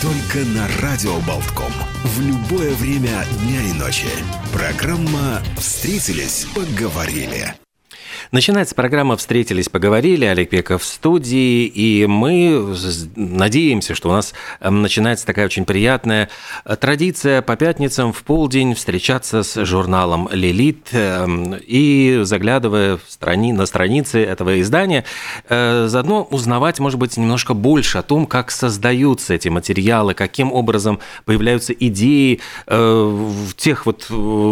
Только на Радио Болтком. В любое время дня и ночи. Программа «Встретились, поговорили». Начинается программа «Встретились, поговорили». Олег Пеков в студии, и мы надеемся, что у нас эм, начинается такая очень приятная э, традиция по пятницам в полдень встречаться с журналом «Лилит» эм, и, заглядывая в страни, на страницы этого издания, э, заодно узнавать, может быть, немножко больше о том, как создаются эти материалы, каким образом появляются идеи э, тех вот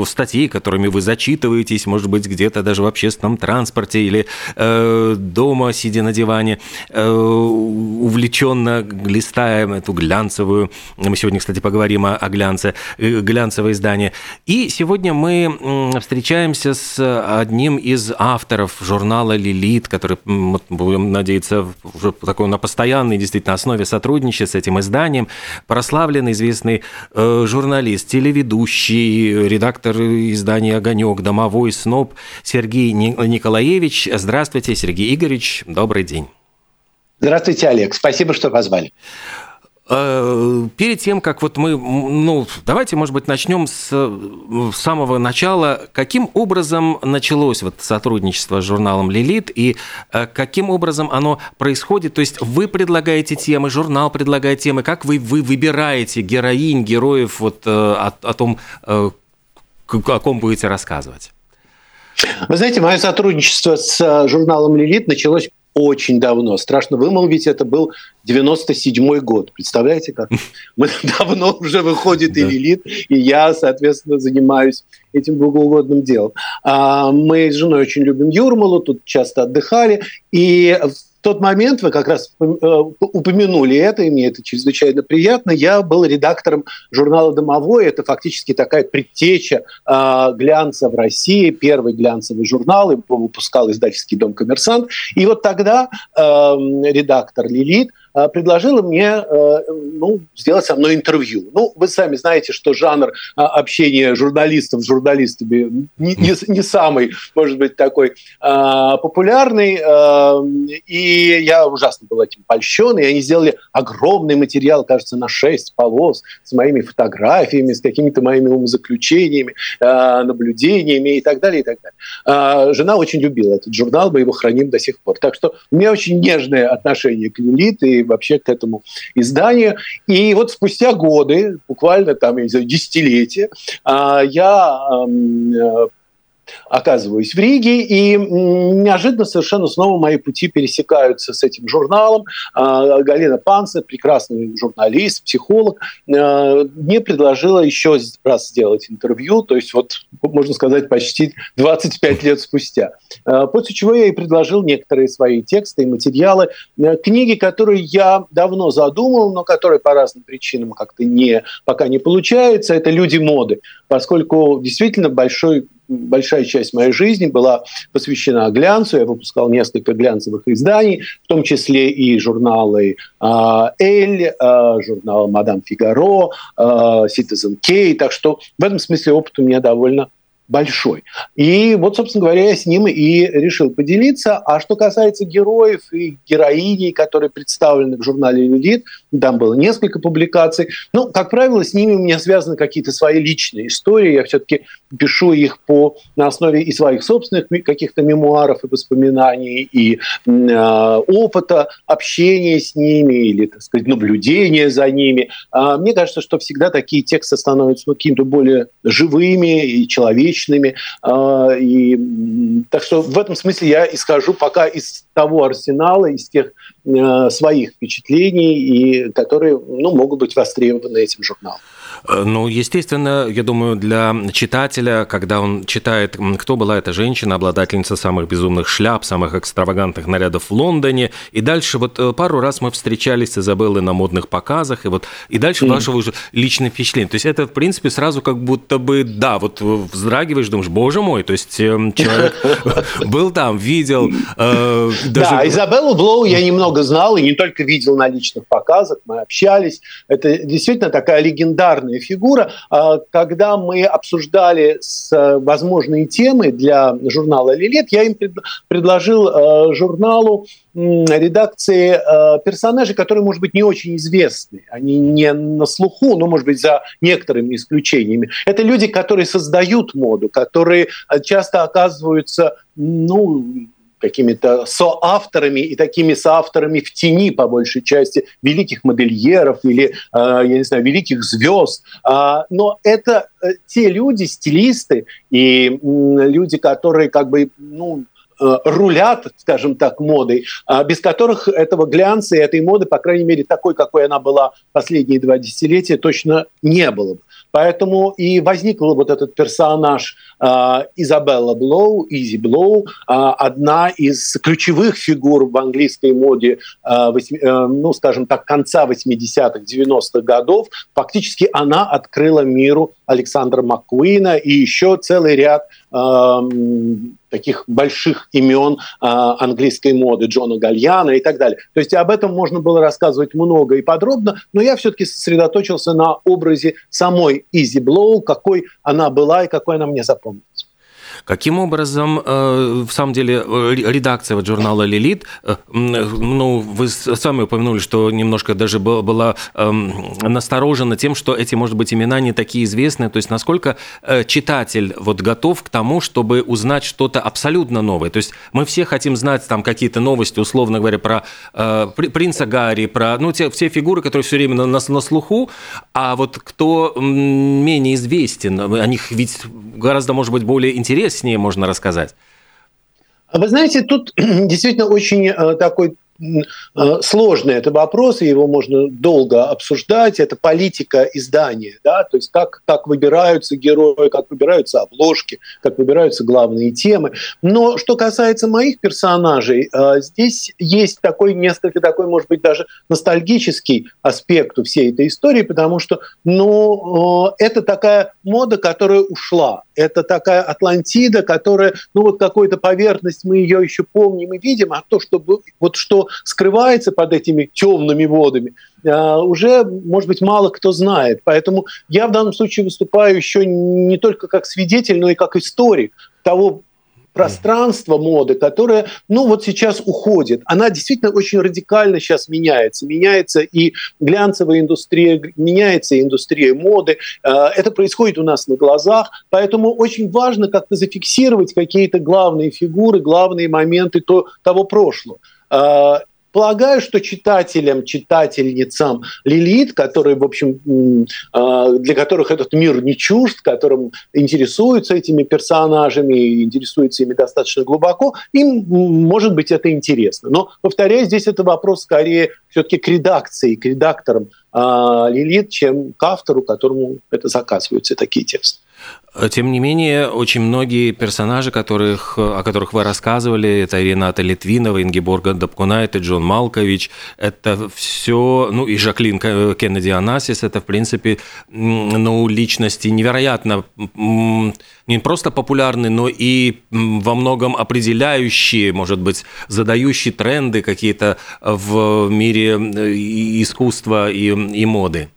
статей, которыми вы зачитываетесь, может быть, где-то даже в общественном транспорте, транспорте или э, дома, сидя на диване, э, увлеченно листаем эту глянцевую, мы сегодня, кстати, поговорим о, о глянце, э, глянцевое издание. И сегодня мы встречаемся с одним из авторов журнала «Лилит», который, будем надеяться, уже такой на постоянной действительно основе сотрудничает с этим изданием, прославленный, известный э, журналист, телеведущий, редактор издания «Огонек», домовой сноб Сергей Николаевич Николаевич. Здравствуйте, Сергей Игоревич. Добрый день. Здравствуйте, Олег. Спасибо, что позвали. Э, перед тем, как вот мы, ну, давайте, может быть, начнем с, самого начала. Каким образом началось вот сотрудничество с журналом «Лилит» и э, каким образом оно происходит? То есть вы предлагаете темы, журнал предлагает темы, как вы, вы выбираете героинь, героев вот э, о, о том, о ком будете рассказывать? Вы знаете, мое сотрудничество с э, журналом «Лилит» началось очень давно. Страшно вымолвить, это был 97-й год. Представляете, как? Мы давно уже выходит и «Лилит», и я, соответственно, занимаюсь этим богоугодным делом. А, мы с женой очень любим Юрмалу, тут часто отдыхали, и тот момент, вы как раз э, упомянули это, и мне это чрезвычайно приятно, я был редактором журнала «Домовой». Это фактически такая предтеча э, глянца в России, первый глянцевый журнал, его выпускал издательский дом «Коммерсант». И вот тогда э, редактор «Лилит» предложила мне э, ну, сделать со мной интервью. Ну, вы сами знаете, что жанр э, общения журналистов с журналистами не, не самый, может быть, такой популярный. И я ужасно был этим польщен. И они сделали огромный материал, кажется, на 6 полос с моими фотографиями, с какими-то моими умозаключениями, наблюдениями и так далее, и так далее. Жена очень любила этот журнал, мы его храним до сих пор. Так что у меня очень нежное отношение к Лилит и вообще к этому изданию. И вот спустя годы, буквально там, я не знаю, десятилетия, а, я э, оказываюсь в Риге, и неожиданно совершенно снова мои пути пересекаются с этим журналом. А, Галина Панца, прекрасный журналист, психолог, а, мне предложила еще раз сделать интервью, то есть вот, можно сказать, почти 25 лет спустя. А, после чего я ей предложил некоторые свои тексты и материалы, книги, которые я давно задумал, но которые по разным причинам как-то не, пока не получается, это «Люди моды», поскольку действительно большой большая часть моей жизни была посвящена глянцу. Я выпускал несколько глянцевых изданий, в том числе и журналы а, «Эль», а, журнал «Мадам Фигаро», а, «Citizen K». Так что в этом смысле опыт у меня довольно большой. И вот, собственно говоря, я с ним и решил поделиться. А что касается героев и героиней, которые представлены в журнале «Людит», там было несколько публикаций. Ну, как правило, с ними у меня связаны какие-то свои личные истории. Я все-таки пишу их по, на основе и своих собственных каких-то мемуаров и воспоминаний, и э, опыта общения с ними, или, так сказать, наблюдения за ними. А мне кажется, что всегда такие тексты становятся ну, какими-то более живыми и человечными. А, и, так что в этом смысле я исхожу пока из того арсенала, из тех э, своих впечатлений, и которые ну, могут быть востребованы этим журналом. Э, ну, естественно, я думаю, для читателя, когда он читает, кто была эта женщина, обладательница самых безумных шляп, самых экстравагантных нарядов в Лондоне, и дальше вот э, пару раз мы встречались с Изабеллой на модных показах, и вот и дальше mm. вашего уже личное впечатление. То есть это, в принципе, сразу как будто бы, да, вот вздрагиваешь, думаешь, боже мой, то есть эм, человек был там, видел. Э, да, Изабеллу Блоу я немного знал, и не только видел на личных показах, мы общались. Это действительно такая легендарная важная фигура. А, когда мы обсуждали возможные темы для журнала «Лилит», я им предложил а, журналу редакции а, персонажей, которые, может быть, не очень известны. Они не на слуху, но, может быть, за некоторыми исключениями. Это люди, которые создают моду, которые часто оказываются ну, какими-то соавторами и такими соавторами в тени, по большей части, великих модельеров или, а, я не знаю, великих звезд. А, но это э, те люди, стилисты и люди, которые как бы, ну, э, рулят, скажем так, модой, а, без которых этого глянца и этой моды, по крайней мере, такой, какой она была последние два десятилетия, точно не было бы. Поэтому и возникл вот этот персонаж Изабелла Блоу, Изи Блоу, э, одна из ключевых фигур в английской моде, восьми, э, ну, скажем так, конца 80-х, 90-х годов. Фактически она открыла миру Александра Маккуина и еще целый ряд таких больших имен английской моды, Джона Гальяно и так далее. То есть об этом можно было рассказывать много и подробно, но я все-таки сосредоточился на образе самой Изи Блоу, какой она была и какой она мне запомнилась. Каким образом, э, в самом деле, э, редакция вот журнала «Лилит», э, ну, вы сами упомянули, что немножко даже была эм, насторожена тем, что эти, может быть, имена не такие известные. То есть насколько читатель вот готов к тому, чтобы узнать что-то абсолютно новое? То есть мы все хотим знать там какие-то новости, условно говоря, про принца Гарри, про ну, те, все фигуры, которые все время на, на, на слуху, а вот кто менее известен, о них ведь гораздо, может быть, более интересно интереснее можно рассказать? Вы знаете, тут действительно очень э, такой сложный это вопрос, и его можно долго обсуждать. Это политика издания, да, то есть как, как выбираются герои, как выбираются обложки, как выбираются главные темы. Но что касается моих персонажей, э, здесь есть такой несколько такой, может быть, даже ностальгический аспект у всей этой истории, потому что, ну, э, это такая мода, которая ушла. Это такая Атлантида, которая, ну, вот какой-то поверхность мы ее еще помним и видим, а то, что вот что скрывается под этими темными водами, а, уже, может быть, мало кто знает. Поэтому я в данном случае выступаю еще не только как свидетель, но и как историк того пространство моды, которое, ну, вот сейчас уходит. Она действительно очень радикально сейчас меняется. Меняется и глянцевая индустрия, меняется и индустрия моды. А, это происходит у нас на глазах, поэтому очень важно как-то зафиксировать какие-то главные фигуры, главные моменты то, того прошлого. А, полагаю, что читателям, читательницам Лилит, которые, в общем, а, для которых этот мир не чужд, которым интересуются этими персонажами, интересуются ими достаточно глубоко, им, может быть, это интересно. Но, повторяю, здесь это вопрос скорее все-таки к редакции, к редакторам а, Лилит, чем к автору, которому это заказываются такие тексты. Тем не менее, очень многие персонажи, которых, о которых вы рассказывали, это Рената Литвинова, Ингеборга Дабкунайт, Джон Малкович, это все, ну и Жаклин Кеннеди Анасис, это, в принципе, ну, личности невероятно не просто популярны, но и во многом определяющие, может быть, задающие тренды какие-то в мире э, искусства и, и моды.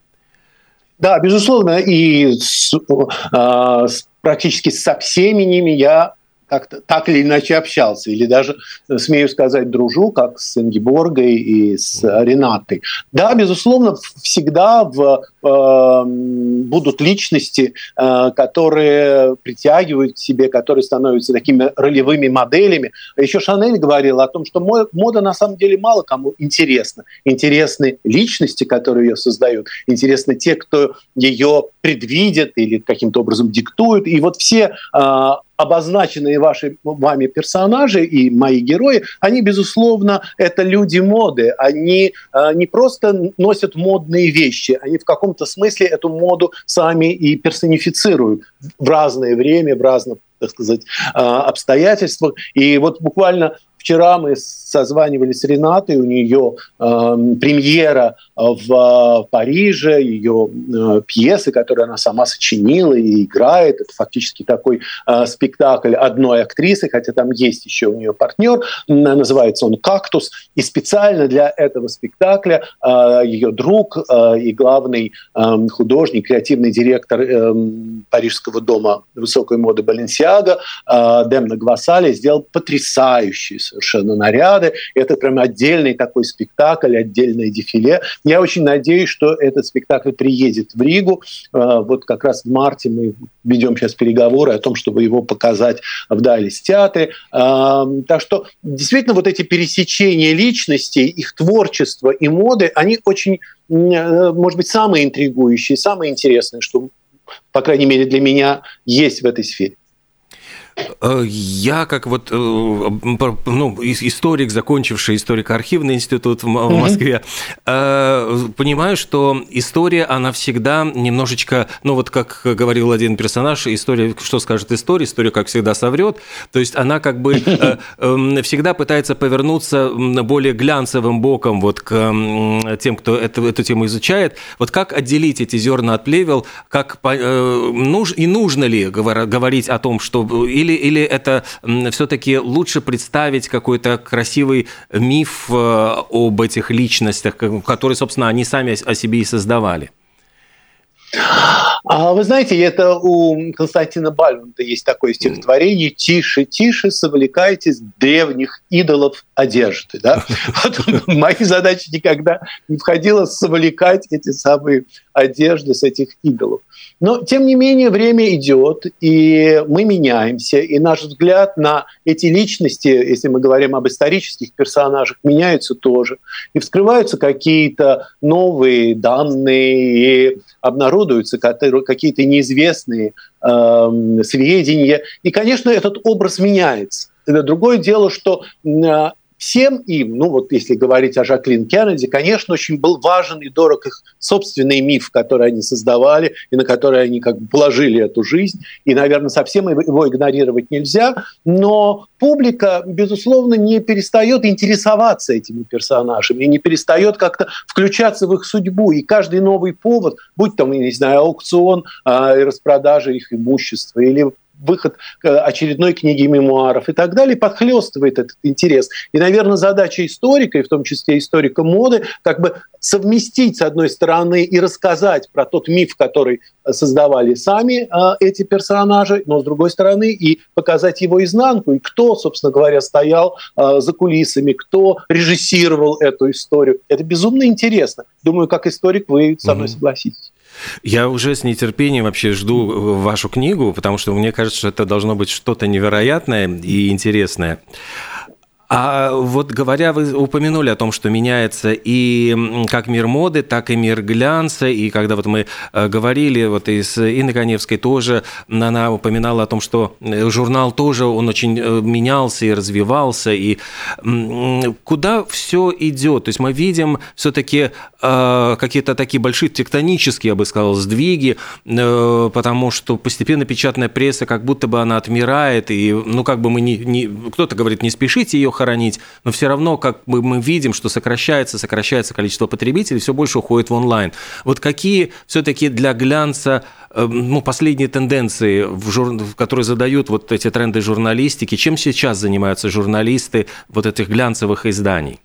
Да, безусловно, и с, э, практически со всеми ними я как-то так или иначе общался, или даже, э, смею сказать, дружу, как с Ингеборгой и с Ренатой. Да, безусловно, всегда в, э, будут личности, э, которые притягивают к себе, которые становятся такими ролевыми моделями. Еще Шанель говорила о том, что мода на самом деле мало кому интересна. Интересны личности, которые ее создают, интересны те, кто ее предвидит или каким-то образом диктует. И вот все э, обозначенные ваши, вами персонажи и мои герои, они, безусловно, это люди моды. Они э, не просто носят модные вещи, они в каком-то смысле эту моду сами и персонифицируют в разное время, в разных так сказать, э, обстоятельствах. И вот буквально Вчера мы созванивались с Ренатой, у нее э, премьера в э, Париже, ее э, пьесы, которые она сама сочинила и играет. Это фактически такой э, спектакль одной актрисы, хотя там есть еще у нее партнер. Называется он «Кактус». И специально для этого спектакля э, ее друг э, и главный э, художник, креативный директор э, Парижского дома высокой моды Баленсиага э, Демна Гвасали сделал потрясающий совершенно наряды. Это прям отдельный такой спектакль, отдельное дефиле. Я очень надеюсь, что этот спектакль приедет в Ригу. А, вот как раз в марте мы ведем сейчас переговоры о том, чтобы его показать в Дайлис театре. А, так что действительно вот эти пересечения личностей, их творчество и моды, они очень, э, может быть, самые интригующие, самые интересные, что, по крайней мере, для меня есть в этой сфере. Э, я как вот э, ну, историк, закончивший историко-архивный институт в Москве, mm-hmm. понимаю, что история, она всегда немножечко, ну вот как говорил один персонаж, история, что скажет история, история, как всегда, соврет. То есть она как бы эм, всегда пытается повернуться более глянцевым боком вот к тем, кто эту, эту тему изучает. Вот как отделить эти зерна от плевел, как и нужно ли говорить о том, что или или, или это все-таки лучше представить какой-то красивый миф э, об этих личностях, которые, собственно, они сами о себе и создавали? А вы знаете, это у Константина Бальмонта есть такое стихотворение «Тише, тише, совлекайтесь древних идолов одежды». Да? Вот мои задачи никогда не входило совлекать эти самые одежды с этих идолов. Но, тем не менее, время идет, и мы меняемся, и наш взгляд на эти личности, если мы говорим об исторических персонажах, меняется тоже. И вскрываются какие-то новые данные, и обнародуются какие-то неизвестные э, сведения. И, конечно, этот образ меняется. Это другое дело, что э, всем им, ну вот если говорить о Жаклин Кеннеди, конечно, очень был важен и дорог их собственный миф, который они создавали и на который они как бы положили эту жизнь. И, наверное, совсем его игнорировать нельзя. Но публика, безусловно, не перестает интересоваться этими персонажами, не перестает как-то включаться в их судьбу. И каждый новый повод, будь там, я не знаю, аукцион и распродажа их имущества или выход очередной книги мемуаров и так далее, подхлестывает этот интерес. И, наверное, задача историка, и в том числе историка моды, как бы совместить, с одной стороны, и рассказать про тот миф, который создавали сами э, эти персонажи, но, с другой стороны, и показать его изнанку, и кто, собственно говоря, стоял э, за кулисами, кто режиссировал эту историю. Это безумно интересно. Думаю, как историк вы со мной mm-hmm. согласитесь. Я уже с нетерпением вообще жду вашу книгу, потому что мне кажется, что это должно быть что-то невероятное и интересное. А вот говоря, вы упомянули о том, что меняется и как мир моды, так и мир глянца. И когда вот мы э, говорили, вот и с Инной Коневской тоже, она упоминала о том, что э, журнал тоже, он очень э, менялся и развивался. И куда все идет? То есть мы видим все-таки какие-то такие большие тектонические, я бы сказал, сдвиги, потому что постепенно печатная пресса как будто бы она отмирает. И, ну, как бы мы не... не кто-то говорит, не спешите ее хоронить, но все равно, как мы, мы видим, что сокращается, сокращается количество потребителей, все больше уходит в онлайн. Вот какие все-таки для глянца э, ну, последние тенденции, в жур... которые задают вот эти тренды журналистики, чем сейчас занимаются журналисты вот этих глянцевых изданий?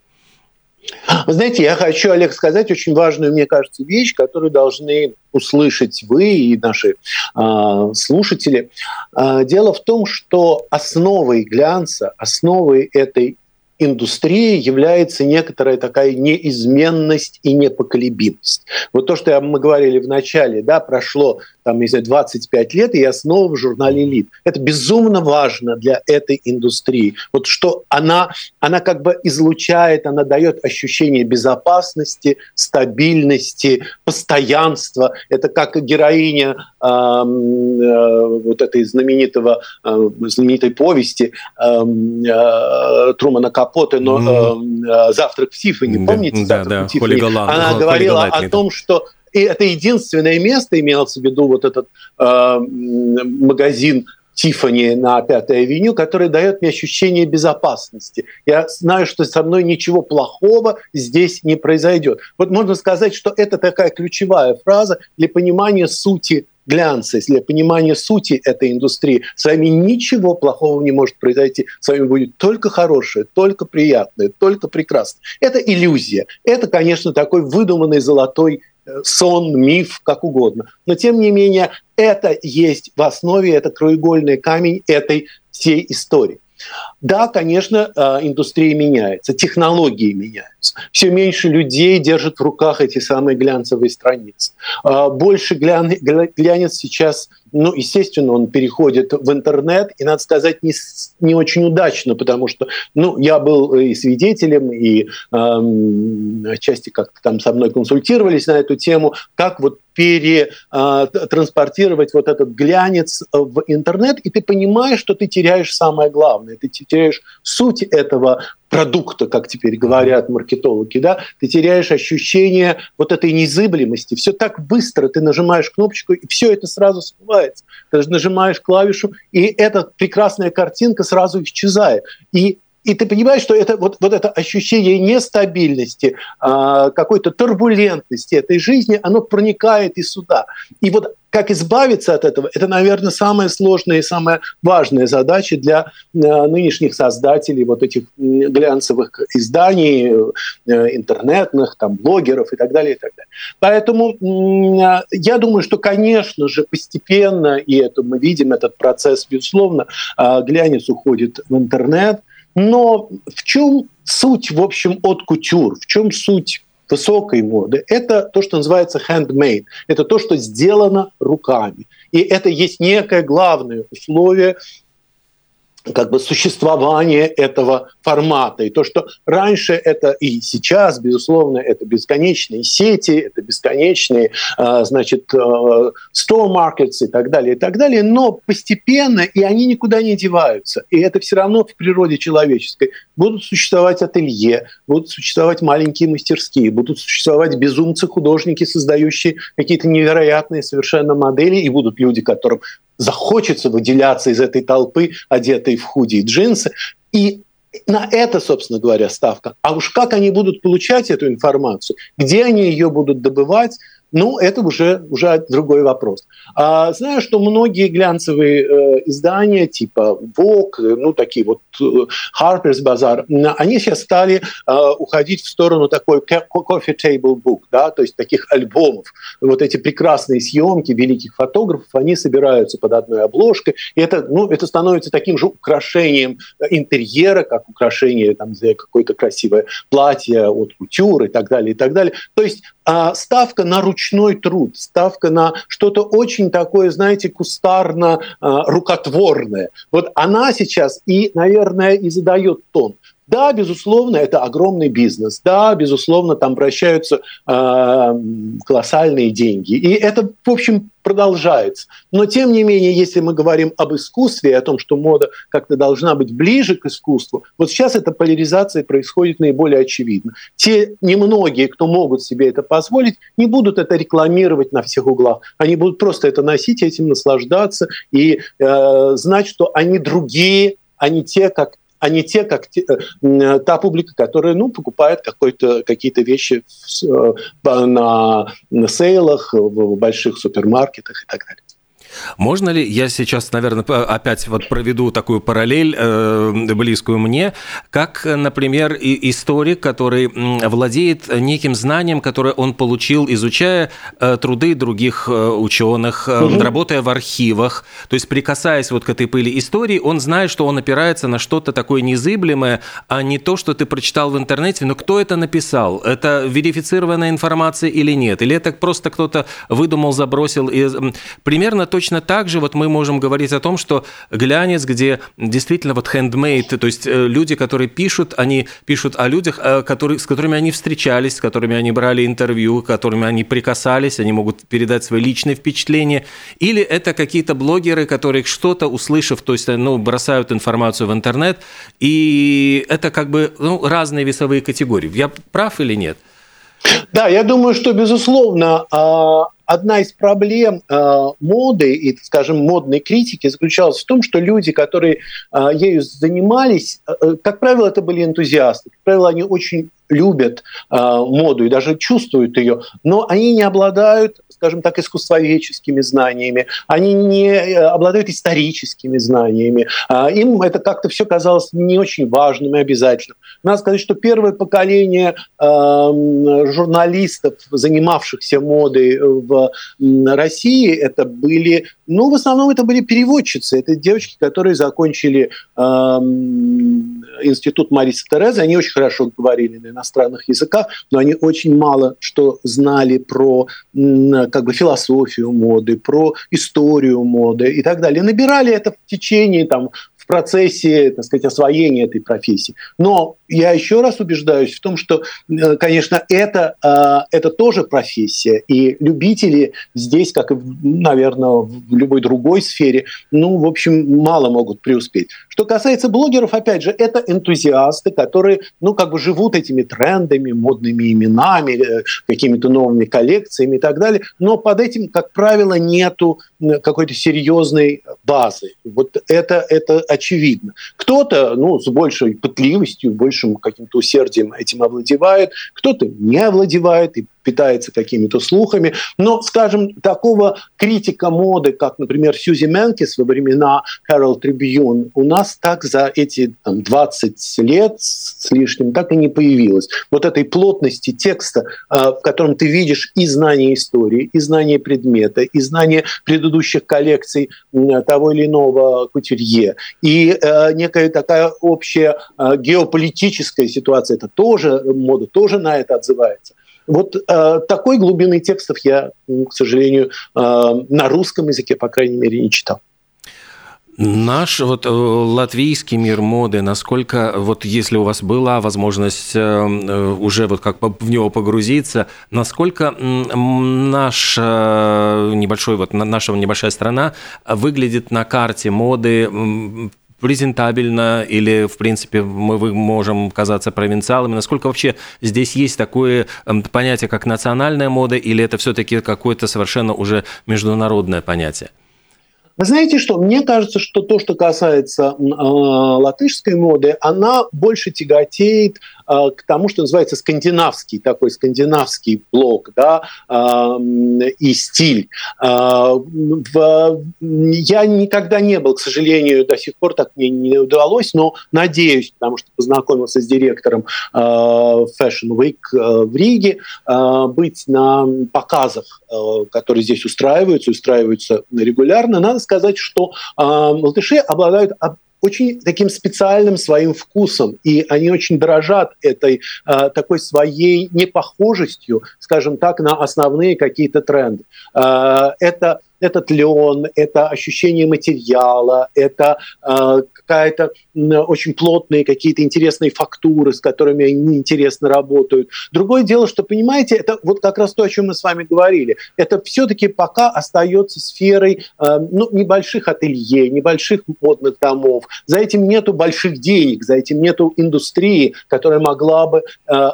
Вы знаете, я хочу, Олег, сказать очень важную, мне кажется, вещь, которую должны услышать вы и наши э, слушатели. Э, дело в том, что основой глянца, основой этой индустрии является некоторая такая неизменность и непоколебимость. Вот то, что мы говорили в начале, да, прошло там, не знаю, 25 лет, и я снова в журнале «Элит». Это безумно важно для этой индустрии. Вот что она, она как бы излучает, она дает ощущение безопасности, стабильности, постоянства. Это как героиня э, э, вот этой знаменитого, э, знаменитой повести э, э, Трумана Капоте, но э, «Завтрак в Тиффани», помните? Да, да, Холли Голланд. Она Холли говорила о том, что и это единственное место, имелось в виду вот этот э, магазин Тифани на Пятой авеню, который дает мне ощущение безопасности. Я знаю, что со мной ничего плохого здесь не произойдет. Вот можно сказать, что это такая ключевая фраза для понимания сути глянца, для понимания сути этой индустрии. С вами ничего плохого не может произойти. С вами будет только хорошее, только приятное, только прекрасное. Это иллюзия. Это, конечно, такой выдуманный золотой сон, миф, как угодно. Но тем не менее, это есть в основе, это краеугольный камень этой всей истории. Да, конечно, а, индустрия меняется, технологии меняются. Все меньше людей держат в руках эти самые глянцевые страницы. А, больше глянец сейчас – ну, естественно, он переходит в интернет, и, надо сказать, не, не очень удачно, потому что, ну, я был и свидетелем, и э, отчасти как-то там со мной консультировались на эту тему, как вот перетранспортировать вот этот глянец в интернет, и ты понимаешь, что ты теряешь самое главное, ты теряешь суть этого продукта, как теперь говорят маркетологи, да, ты теряешь ощущение вот этой незыблемости. Все так быстро, ты нажимаешь кнопочку, и все это сразу смывается. Ты нажимаешь клавишу, и эта прекрасная картинка сразу исчезает. И и ты понимаешь, что это вот, вот это ощущение нестабильности, э, какой-то турбулентности этой жизни, оно проникает и сюда. И вот как избавиться от этого, это, наверное, самая сложная и самая важная задача для э, нынешних создателей вот этих глянцевых изданий, э, интернетных, там, блогеров и так далее, и так далее. Поэтому я думаю, что, конечно же, постепенно, и это мы видим, этот процесс, безусловно, э, глянец уходит в интернет – но в чем суть, в общем, от кутюр? В чем суть высокой моды? Это то, что называется handmade. Это то, что сделано руками. И это есть некое главное условие как бы существование этого формата. И то, что раньше это и сейчас, безусловно, это бесконечные сети, это бесконечные, а, значит, а, store markets и так далее, и так далее, но постепенно, и они никуда не деваются. И это все равно в природе человеческой. Будут существовать ателье, будут существовать маленькие мастерские, будут существовать безумцы-художники, создающие какие-то невероятные совершенно модели, и будут люди, которым захочется выделяться из этой толпы, одетой в худи и джинсы. И на это, собственно говоря, ставка. А уж как они будут получать эту информацию, где они ее будут добывать, ну, это уже, уже другой вопрос. А, знаю, что многие глянцевые э, издания, типа Vogue, ну, такие вот э, Harper's Bazaar, они сейчас стали э, уходить в сторону такой coffee table book, да, то есть таких альбомов. Вот эти прекрасные съемки великих фотографов, они собираются под одной обложкой, и это, ну, это становится таким же украшением интерьера, как украшение там, какое-то красивое платье от кутюр и так далее, и так далее. То есть а, ставка на ручной труд, ставка на что-то очень такое, знаете, кустарно-рукотворное. Вот она сейчас и, наверное, и задает тон. Да, безусловно, это огромный бизнес. Да, безусловно, там вращаются э, колоссальные деньги. И это, в общем, продолжается. Но, тем не менее, если мы говорим об искусстве, о том, что мода как-то должна быть ближе к искусству, вот сейчас эта поляризация происходит наиболее очевидно. Те немногие, кто могут себе это позволить, не будут это рекламировать на всех углах. Они будут просто это носить, этим наслаждаться и э, знать, что они другие, а не те, как а не те, как те, э, та публика, которая ну, покупает какие-то вещи в, э, на, на сейлах, в больших супермаркетах и так далее. Можно ли, я сейчас, наверное, опять вот проведу такую параллель э, близкую мне, как, например, историк, который владеет неким знанием, которое он получил, изучая э, труды других э, ученых, угу. работая в архивах, то есть прикасаясь вот к этой пыли истории, он знает, что он опирается на что-то такое незыблемое, а не то, что ты прочитал в интернете, но кто это написал? Это верифицированная информация или нет? Или это просто кто-то выдумал, забросил? И примерно точно так же вот мы можем говорить о том, что глянец, где действительно вот handmade, то есть э, люди, которые пишут, они пишут о людях, э, которые, с которыми они встречались, с которыми они брали интервью, с которыми они прикасались, они могут передать свои личные впечатления. Или это какие-то блогеры, которые что-то услышав, то есть ну, бросают информацию в интернет, и это как бы ну, разные весовые категории. Я прав или нет? Да, я думаю, что, безусловно, а, одна из проблем а, моды и, скажем, модной критики заключалась в том, что люди, которые а, ею занимались, как правило, это были энтузиасты. Как правило, они очень любят моду и даже чувствуют ее, но они не обладают скажем так, искусствоведческими знаниями, они не э, обладают историческими знаниями. А, им это как-то все казалось не очень важным и обязательным. Надо сказать, что первое поколение журналистов, занимавшихся модой в России, это были, ну, в основном это были переводчицы, это девочки, которые закончили институт Мариса Терезы, они очень хорошо говорили на иностранных языках, но они очень мало что знали про как бы философию моды, про историю моды и так далее. Набирали это в течение там, в процессе, так сказать, освоения этой профессии. Но я еще раз убеждаюсь в том, что, э, конечно, это, э, это тоже профессия, и любители здесь, как и, наверное, в любой другой сфере, ну, в общем, мало могут преуспеть. Что касается блогеров, опять же, это энтузиасты, которые, ну, как бы живут этими трендами, модными именами, э, какими-то новыми коллекциями и так далее, но под этим, как правило, нету какой-то серьезной базы. Вот это, это очевидно. Кто-то, ну, с большей пытливостью, большим каким-то усердием этим овладевает, кто-то не овладевает и питается какими-то слухами. Но, скажем, такого критика моды, как, например, Сьюзи Менкис во времена Herald Tribune, у нас так за эти там, 20 лет с лишним так и не появилось. Вот этой плотности текста, э, в котором ты видишь и знание истории, и знание предмета, и знание предыдущих коллекций того или иного кутюрье, и э, некая такая общая э, геополитическая ситуация, это тоже, мода тоже на это отзывается. Вот э, такой глубины текстов я, к сожалению, э, на русском языке, по крайней мере, не читал. Наш вот э, латвийский мир моды, насколько вот если у вас была возможность э, э, уже вот как в него погрузиться, насколько наш небольшой вот наша небольшая страна выглядит на карте моды презентабельно или, в принципе, мы можем казаться провинциалами? Насколько вообще здесь есть такое эм, понятие, как национальная мода, или это все-таки какое-то совершенно уже международное понятие? Вы знаете что? Мне кажется, что то, что касается э, латышской моды, она больше тяготеет э, к тому, что называется скандинавский, такой скандинавский блок, да, э, и стиль. Э, в, я никогда не был, к сожалению, до сих пор так мне не удалось, но надеюсь, потому что познакомился с директором э, Fashion Week э, в Риге, э, быть на показах, э, которые здесь устраиваются, устраиваются регулярно. Надо сказать, что э, латыши обладают очень таким специальным своим вкусом, и они очень дорожат этой э, такой своей непохожестью, скажем так, на основные какие-то тренды. Э, это этот лен, это ощущение материала, это э, какая-то э, очень плотные какие-то интересные фактуры, с которыми они интересно работают. Другое дело, что, понимаете, это вот как раз то, о чем мы с вами говорили. Это все-таки пока остается сферой э, ну, небольших ателье, небольших модных домов. За этим нету больших денег, за этим нету индустрии, которая могла бы э,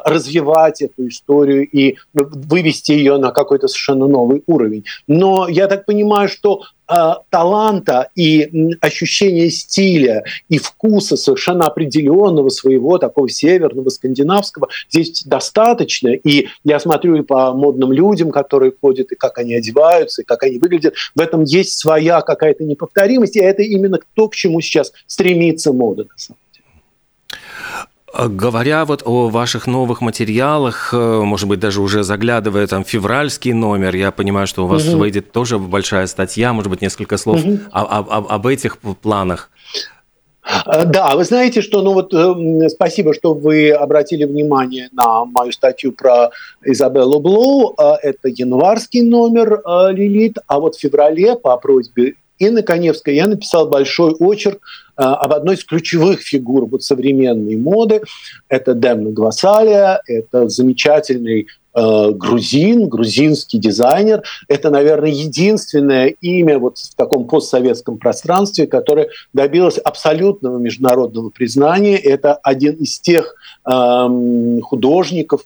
развивать эту историю и вывести ее на какой-то совершенно новый уровень. Но я так понимаю, что э, таланта и ощущения стиля и вкуса совершенно определенного своего, такого северного, скандинавского, здесь достаточно. И я смотрю и по модным людям, которые ходят, и как они одеваются, и как они выглядят. В этом есть своя какая-то неповторимость, и это именно то, к чему сейчас стремится мода, на самом а Говоря вот о ваших новых материалах, э, может быть, даже уже заглядывая там февральский номер, я понимаю, что у вас угу. выйдет тоже большая статья, может быть, несколько слов угу. об, об, об этих планах. А, да, вы знаете, что, ну вот, э, спасибо, что вы обратили внимание на мою статью про Изабеллу Блоу. А, это январский номер «Лилит», а вот в феврале по просьбе Инны Коневской я написал большой очерк э, об одной из ключевых фигур вот современной моды. Это Демна Гвасалия, это замечательный э, грузин, грузинский дизайнер. Это, наверное, единственное имя вот в таком постсоветском пространстве, которое добилось абсолютного международного признания. Это один из тех э, художников,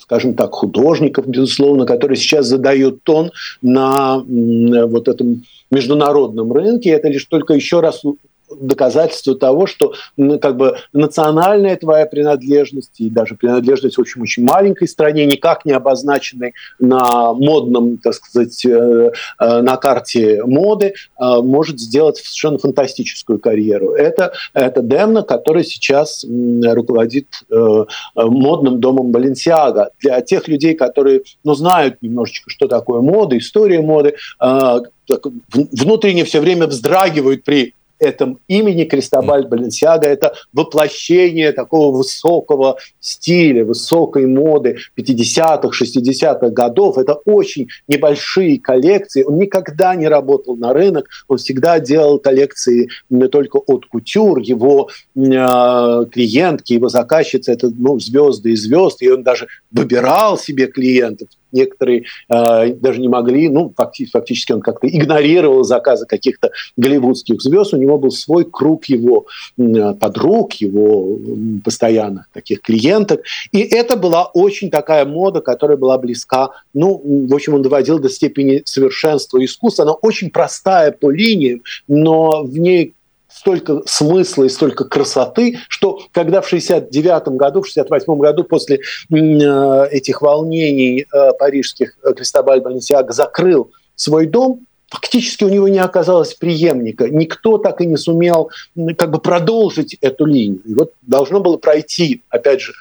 скажем так, художников, безусловно, которые сейчас задают тон на вот этом международном рынке. Это лишь только еще раз доказательство того, что как бы национальная твоя принадлежность и даже принадлежность в очень очень маленькой стране, никак не обозначенной на модном, так сказать, э, э, на карте моды, э, может сделать совершенно фантастическую карьеру. Это, это Демна, который сейчас руководит модным домом Баленсиага. Для тех людей, которые ну, знают немножечко, что такое мода, история моды, внутренне все время вздрагивают при этом имени Кристобаль Баленсиага. Это воплощение такого высокого стиля, высокой моды 50-х, 60-х годов. Это очень небольшие коллекции. Он никогда не работал на рынок, он всегда делал коллекции не только от кутюр. Его э, клиентки, его заказчицы – это ну, звезды и звезд, и он даже выбирал себе клиентов некоторые э, даже не могли, ну, фактически, он как-то игнорировал заказы каких-то голливудских звезд, у него был свой круг его э, подруг, его постоянных таких клиенток, и это была очень такая мода, которая была близка, ну, в общем, он доводил до степени совершенства искусства, она очень простая по линиям, но в ней столько смысла и столько красоты, что когда в 69 году, в 68 году после э, этих волнений э, парижских э, Кристобаль Баленсиаг закрыл свой дом, фактически у него не оказалось преемника. Никто так и не сумел как бы продолжить эту линию. И вот должно было пройти, опять же,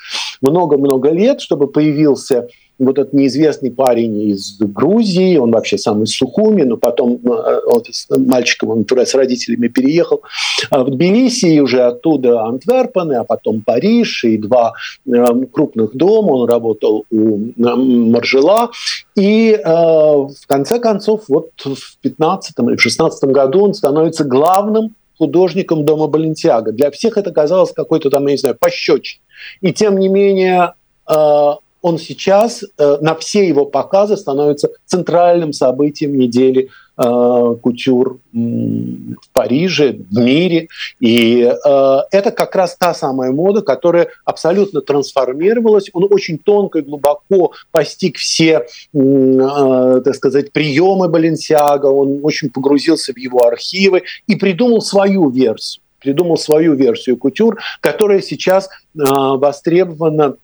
много-много лет, чтобы появился вот этот неизвестный парень из Грузии, он вообще сам из Сухуми, но потом э, он, мальчиком он с родителями переехал в Тбилиси, и уже оттуда Антверпены, а потом Париж, и два э, крупных дома, он работал у Маржела, и э, в конце концов, вот в 15 или в 16 году он становится главным художником дома Балентиага. Для всех это казалось какой-то там, я не знаю, пощечиной. И тем не менее он сейчас э, на все его показы становится центральным событием недели э, кутюр в Париже, в мире. И э, это как раз та самая мода, которая абсолютно трансформировалась. Он очень тонко и глубоко постиг все, так сказать, приемы Баленсиага, он очень погрузился в его архивы и придумал свою версию придумал свою версию кутюр, которая сейчас востребована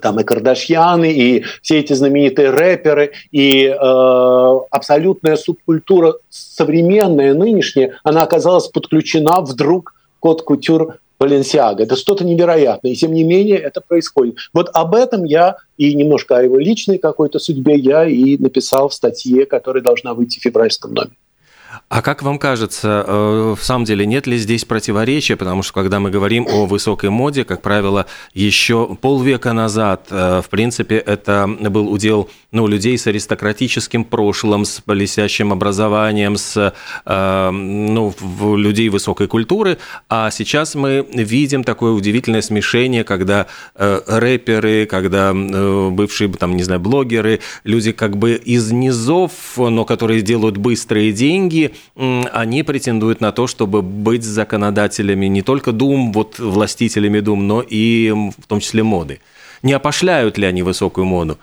там и Кардашьяны, и все эти знаменитые рэперы, и э, абсолютная субкультура современная, нынешняя, она оказалась подключена вдруг к кутюр Баленсиага. Это что-то невероятное, и тем не менее это происходит. Вот об этом я и немножко о его личной какой-то судьбе я и написал в статье, которая должна выйти в февральском номере. А как вам кажется, э, в самом деле нет ли здесь противоречия? Потому что когда мы говорим о высокой моде, как правило, еще полвека назад, э, в принципе, это был удел ну, людей с аристократическим прошлым, с блестящим образованием, с э, ну, людей высокой культуры. А сейчас мы видим такое удивительное смешение, когда рэперы, когда бывшие, там, не знаю, блогеры, люди как бы из низов, но которые делают быстрые деньги, они претендуют на то, чтобы быть законодателями не только дум, вот властителями дум, но и в том числе моды. Не опошляют ли они высокую моду?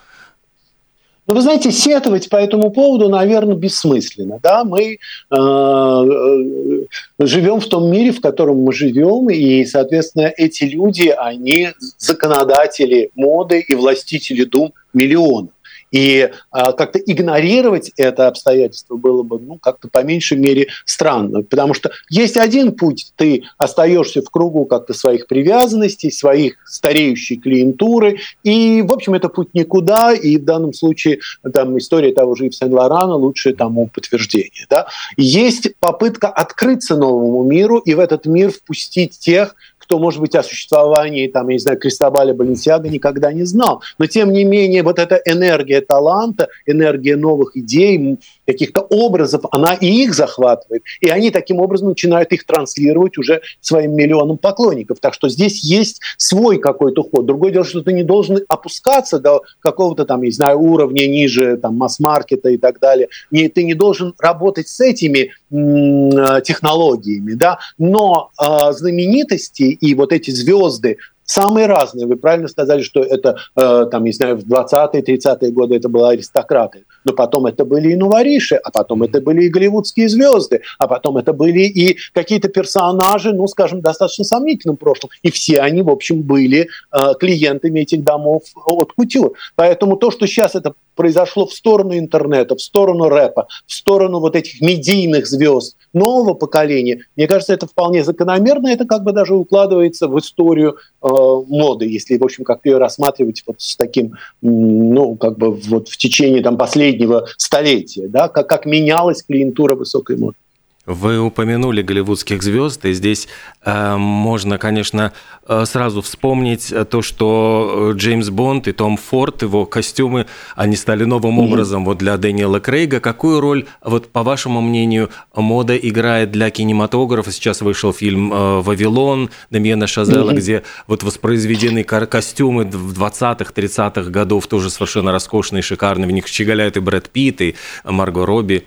Но вы знаете, сетовать по этому поводу, наверное, бессмысленно. Да? Мы э, э, живем в том мире, в котором мы живем, и, соответственно, эти люди, они законодатели моды и властители дум миллионов. И а, как-то игнорировать это обстоятельство было бы, ну, как-то по меньшей мере странно. Потому что есть один путь, ты остаешься в кругу как-то своих привязанностей, своих стареющей клиентуры, и, в общем, это путь никуда, и в данном случае там история того же Ив Сен-Лорана лучшее тому подтверждение. Да? Есть попытка открыться новому миру и в этот мир впустить тех, кто, может быть, о существовании, там, я не знаю, Кристобаля Баленсиага никогда не знал. Но, тем не менее, вот эта энергия таланта, энергия новых идей, каких-то образов, она и их захватывает. И они таким образом начинают их транслировать уже своим миллионам поклонников. Так что здесь есть свой какой-то ход. Другое дело, что ты не должен опускаться до какого-то там, не знаю, уровня ниже там, масс-маркета и так далее. Не, ты не должен работать с этими м- технологиями, да, но э, знаменитости и вот эти звезды, самые разные. Вы правильно сказали, что это, э, там, не знаю, в 20-е, 30-е годы это были аристократы, но потом это были и новориши, а потом это были и голливудские звезды, а потом это были и какие-то персонажи, ну, скажем, достаточно сомнительным прошлым. И все они, в общем, были э, клиентами этих домов от кутюр. Поэтому то, что сейчас это произошло в сторону интернета, в сторону рэпа, в сторону вот этих медийных звезд нового поколения, мне кажется, это вполне закономерно, это как бы даже укладывается в историю э, моды, если, в общем, как ее рассматривать вот с таким, ну, как бы вот в течение там последнего столетия, да, как, как менялась клиентура высокой моды. Вы упомянули голливудских звезд, и здесь э, можно, конечно, э, сразу вспомнить то, что э, Джеймс Бонд и Том Форд, его костюмы, они стали новым mm-hmm. образом вот для Дэниела Крейга. Какую роль, вот по вашему мнению, мода играет для кинематографа? Сейчас вышел фильм э, «Вавилон» Дамьена Шазела, mm-hmm. где вот воспроизведены костюмы в 20-х, 30-х годов, тоже совершенно роскошные, шикарные. В них щеголяют и Брэд Питт, и Марго Робби.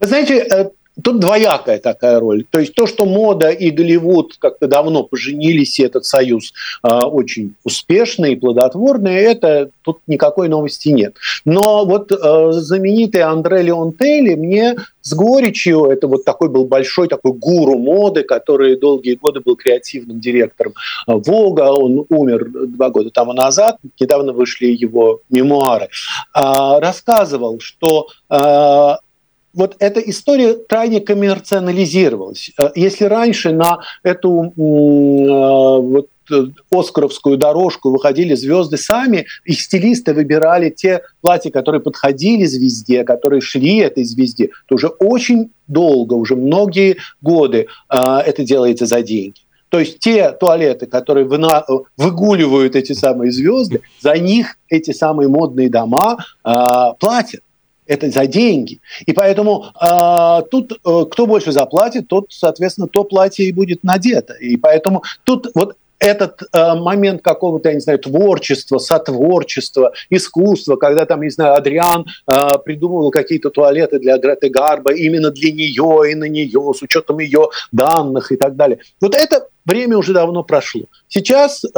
Вы знаете, тут двоякая такая роль. То есть то, что мода и Голливуд как-то давно поженились, и этот союз э, очень успешный и плодотворный, это тут никакой новости нет. Но вот э, знаменитый Андре Леонтели мне с горечью, это вот такой был большой такой гуру моды, который долгие годы был креативным директором Вога, он умер два года тому назад, недавно вышли его мемуары, э, рассказывал, что э, вот эта история крайне коммерциализировалась. Э, если раньше на эту э, вот, э, оскаровскую дорожку выходили звезды сами, их стилисты выбирали те платья, которые подходили звезде, которые шли этой звезде, то уже очень долго, уже многие годы это делается за деньги. То есть те туалеты, которые выгуливают эти самые звезды, за них эти самые модные дома платят это за деньги. И поэтому э, тут э, кто больше заплатит, тот, соответственно, то платье и будет надето. И поэтому тут вот этот э, момент какого-то, я не знаю, творчества, сотворчества, искусства, когда там, не знаю, Адриан э, придумывал какие-то туалеты для Греты Гарба именно для нее и на нее, с учетом ее данных и так далее. Вот это время уже давно прошло. Сейчас, э,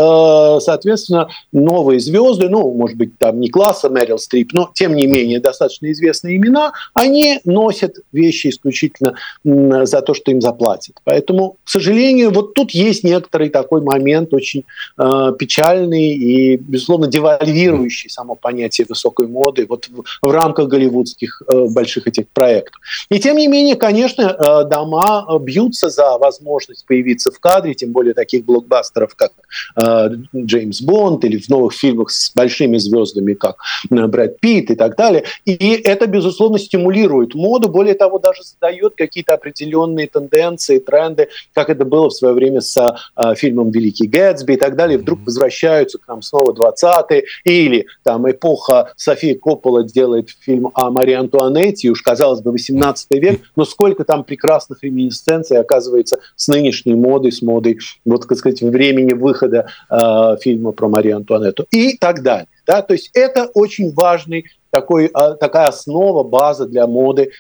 соответственно, новые звезды, ну, может быть, там не класса Мэрил Стрип, но, тем не менее, достаточно известные имена, они носят вещи исключительно за то, что им заплатят. Поэтому, к сожалению, вот тут есть некоторый такой момент очень э, печальный и, безусловно, девальвирующий само понятие высокой моды вот в, рамках голливудских э, больших этих проектов. И, тем не менее, конечно, дома бьются за возможность появиться в кадре, тем более таких блокбастеров, как э, Джеймс Бонд или в новых фильмах с большими звездами, как э, Брэд Питт и так далее. И это, безусловно, стимулирует моду, более того, даже задает какие-то определенные тенденции, тренды, как это было в свое время с э, фильмом «Великий Гэтсби» и так далее. Вдруг возвращаются к нам снова 20-е, или там эпоха Софии Коппола делает фильм о Марии Антуанетте, уж казалось бы 18 век, но сколько там прекрасных реминисценций оказывается с нынешней модой, с модой, вот, так сказать, времени выхода э, фильма про Марию Антуанетту и так далее. Да? То есть это очень важный такой, э, такая основа, база для моды,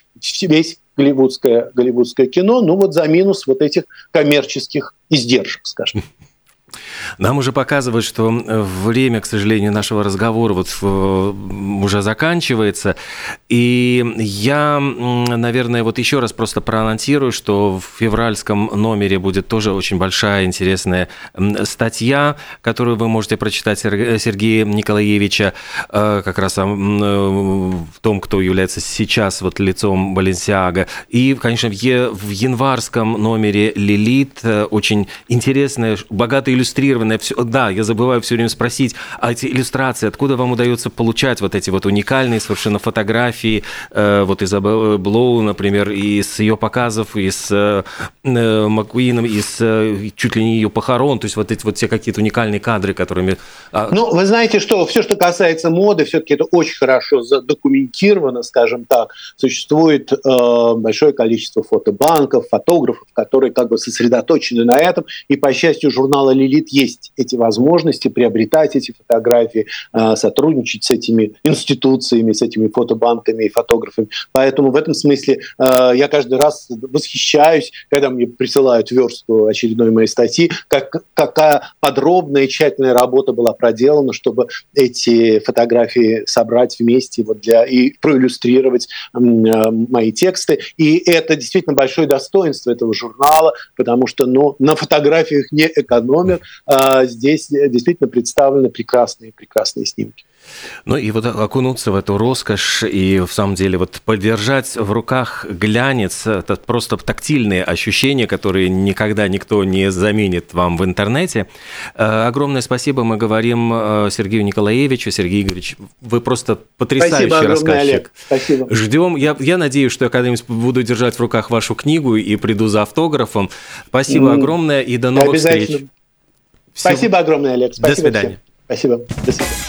весь голливудское, голливудское кино, ну вот за минус вот этих коммерческих издержек, скажем. Нам уже показывают, что время, к сожалению, нашего разговора вот уже заканчивается. И я, наверное, вот еще раз просто проанонсирую, что в февральском номере будет тоже очень большая интересная статья, которую вы можете прочитать Сергея Николаевича э, как раз в том, кто является сейчас вот лицом Баленсиага. И, конечно, в январском номере «Лилит» э, очень интересная, богато иллюстрированная. Все, да, я забываю все время спросить, а эти иллюстрации, откуда вам удается получать вот эти вот уникальные совершенно фотографии, э, вот из Блоу, например, из ее показов, из э, Маккуином, из чуть ли не ее похорон, то есть вот эти вот все какие-то уникальные кадры, которыми... А, ну, вы знаете, что все, что касается моды, все-таки это очень хорошо задокументировано, скажем так. Существует э, большое количество фотобанков, фотографов, которые как бы сосредоточены на этом. И, по счастью, журнала «Лилит» есть эти возможности приобретать эти фотографии, э, сотрудничать с этими институциями, с этими фотобанками и фотографами. Поэтому в этом смысле э, я каждый раз восхищаюсь, когда мне присылают верстку очередной моей статьи, как, какая подробная и тщательная работа была проделана, чтобы эти фотографии собрать вместе вот для, и проиллюстрировать э, мои тексты. И это действительно большое достоинство этого журнала, потому что ну, на фотографиях не экономят. А здесь действительно представлены прекрасные, прекрасные снимки. Ну и вот окунуться в эту роскошь и в самом деле вот подержать в руках глянец, это просто тактильные ощущения, которые никогда никто не заменит вам в интернете. Э, огромное спасибо мы говорим э, Сергею Николаевичу. Сергей Игоревич, вы просто потрясающий спасибо рассказчик. Олег. Спасибо. Ждем. Я, я надеюсь, что я когда-нибудь буду держать в руках вашу книгу и приду за автографом. Спасибо mm. огромное и до новых встреч. Спасибо огромное, Олег. Спасибо до свидания. Всем. Спасибо. До свидания.